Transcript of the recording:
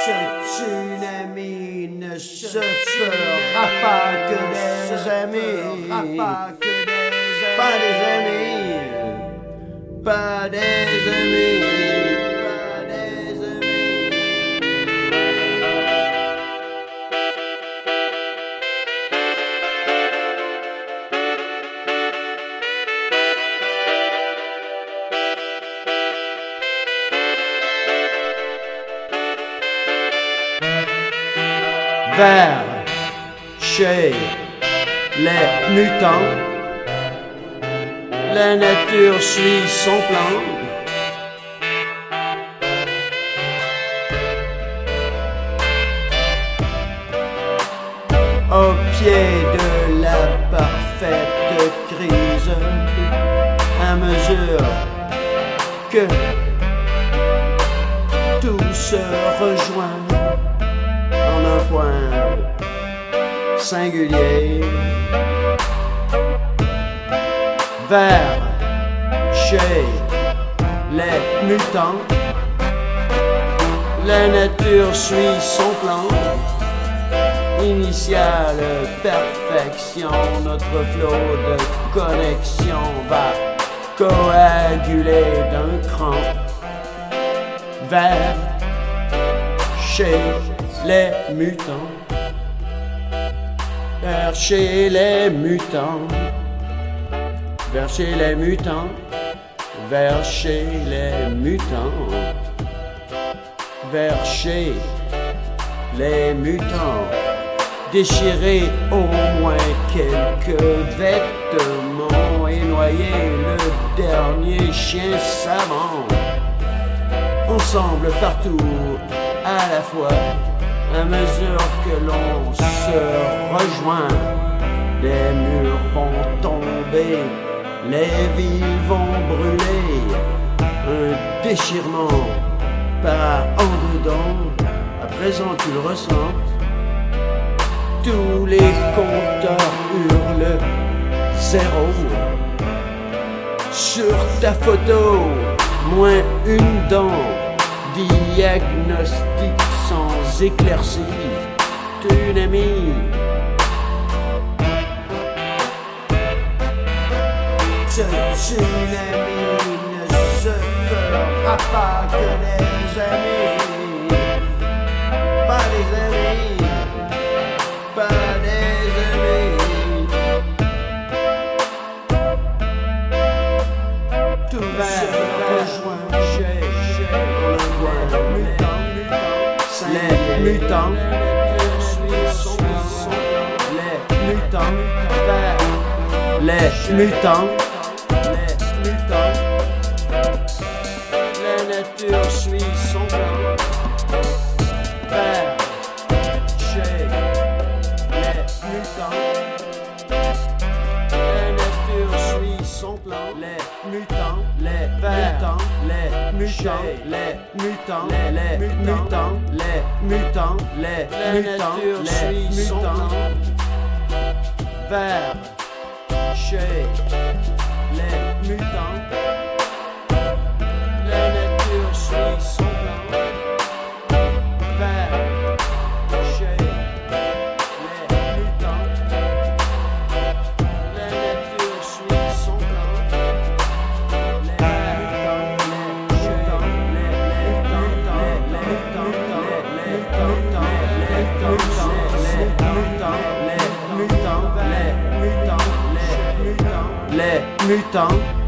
Tsunami ne se fera pas que des amis. Pas des amis. Pas des amis. Chez les mutants. La nature suit son plan. Au pied de la parfaite crise, à mesure que tout se rejoint un point singulier vers chez les mutants. La nature suit son plan. Initiale perfection, notre flot de connexion va coaguler d'un cran vers chez les mutants. Vers les mutants. Vers les mutants. Vers chez les mutants. Vers les mutants. Déchirer au moins quelques vêtements et noyer le dernier chien savant ensemble partout à la fois, à mesure que l'on se rejoint, les murs vont tomber, les vies vont brûler, un déchirement par en dedans, à présent tu le ressens, tous les compteurs hurlent zéro. Sur ta photo, moins une dent, diagnostic sans éclaircie, tsunami. Ce tsunami ne se fera pas que des amis, pas des amis, pas des amis. Tout va rejoindre les mutants, les mutants, la nature suit son plan, vers chez les mutants. La nature suit son plan. Les mutants, les mutants, les mutants, les mutants, les mutants, les mutants, les mutants, les mutants. Vers chez les mutants. Mutant